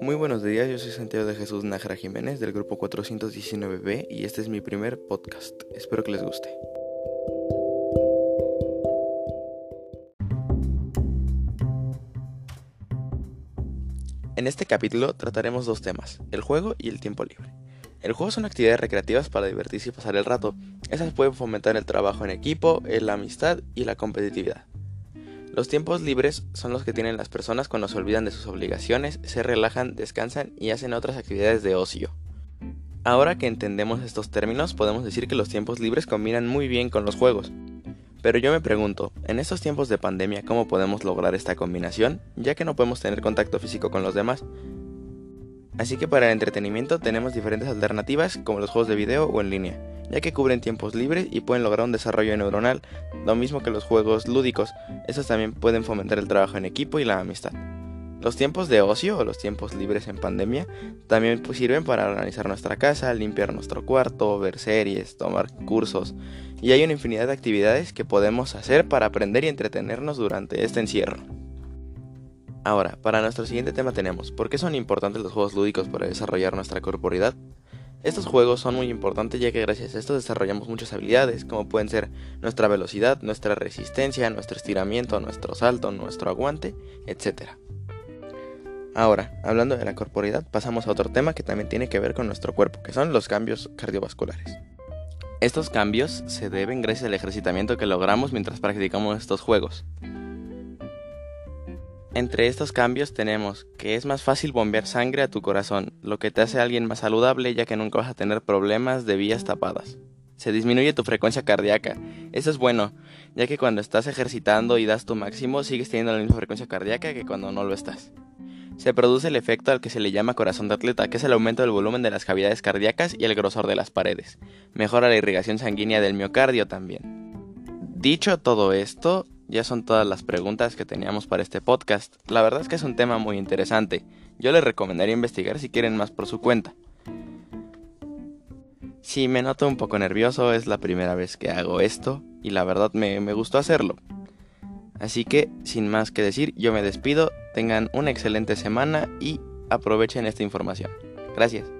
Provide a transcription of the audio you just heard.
Muy buenos días, yo soy Santiago de Jesús Nájera Jiménez del grupo 419B y este es mi primer podcast. Espero que les guste. En este capítulo trataremos dos temas, el juego y el tiempo libre. El juego son actividades recreativas para divertirse y pasar el rato. Esas pueden fomentar el trabajo en equipo, la amistad y la competitividad. Los tiempos libres son los que tienen las personas cuando se olvidan de sus obligaciones, se relajan, descansan y hacen otras actividades de ocio. Ahora que entendemos estos términos, podemos decir que los tiempos libres combinan muy bien con los juegos. Pero yo me pregunto, en estos tiempos de pandemia, ¿cómo podemos lograr esta combinación, ya que no podemos tener contacto físico con los demás? Así que para el entretenimiento tenemos diferentes alternativas como los juegos de video o en línea ya que cubren tiempos libres y pueden lograr un desarrollo neuronal, lo mismo que los juegos lúdicos, esos también pueden fomentar el trabajo en equipo y la amistad. Los tiempos de ocio o los tiempos libres en pandemia también pues, sirven para organizar nuestra casa, limpiar nuestro cuarto, ver series, tomar cursos y hay una infinidad de actividades que podemos hacer para aprender y entretenernos durante este encierro. Ahora, para nuestro siguiente tema tenemos, ¿por qué son importantes los juegos lúdicos para desarrollar nuestra corporidad? Estos juegos son muy importantes ya que gracias a esto desarrollamos muchas habilidades como pueden ser nuestra velocidad, nuestra resistencia, nuestro estiramiento, nuestro salto, nuestro aguante, etc. Ahora, hablando de la corporidad, pasamos a otro tema que también tiene que ver con nuestro cuerpo, que son los cambios cardiovasculares. Estos cambios se deben gracias al ejercitamiento que logramos mientras practicamos estos juegos. Entre estos cambios tenemos que es más fácil bombear sangre a tu corazón, lo que te hace alguien más saludable ya que nunca vas a tener problemas de vías tapadas. Se disminuye tu frecuencia cardíaca. Eso es bueno, ya que cuando estás ejercitando y das tu máximo sigues teniendo la misma frecuencia cardíaca que cuando no lo estás. Se produce el efecto al que se le llama corazón de atleta, que es el aumento del volumen de las cavidades cardíacas y el grosor de las paredes. Mejora la irrigación sanguínea del miocardio también. Dicho todo esto, ya son todas las preguntas que teníamos para este podcast. La verdad es que es un tema muy interesante. Yo les recomendaría investigar si quieren más por su cuenta. Si me noto un poco nervioso, es la primera vez que hago esto y la verdad me, me gustó hacerlo. Así que, sin más que decir, yo me despido, tengan una excelente semana y aprovechen esta información. Gracias.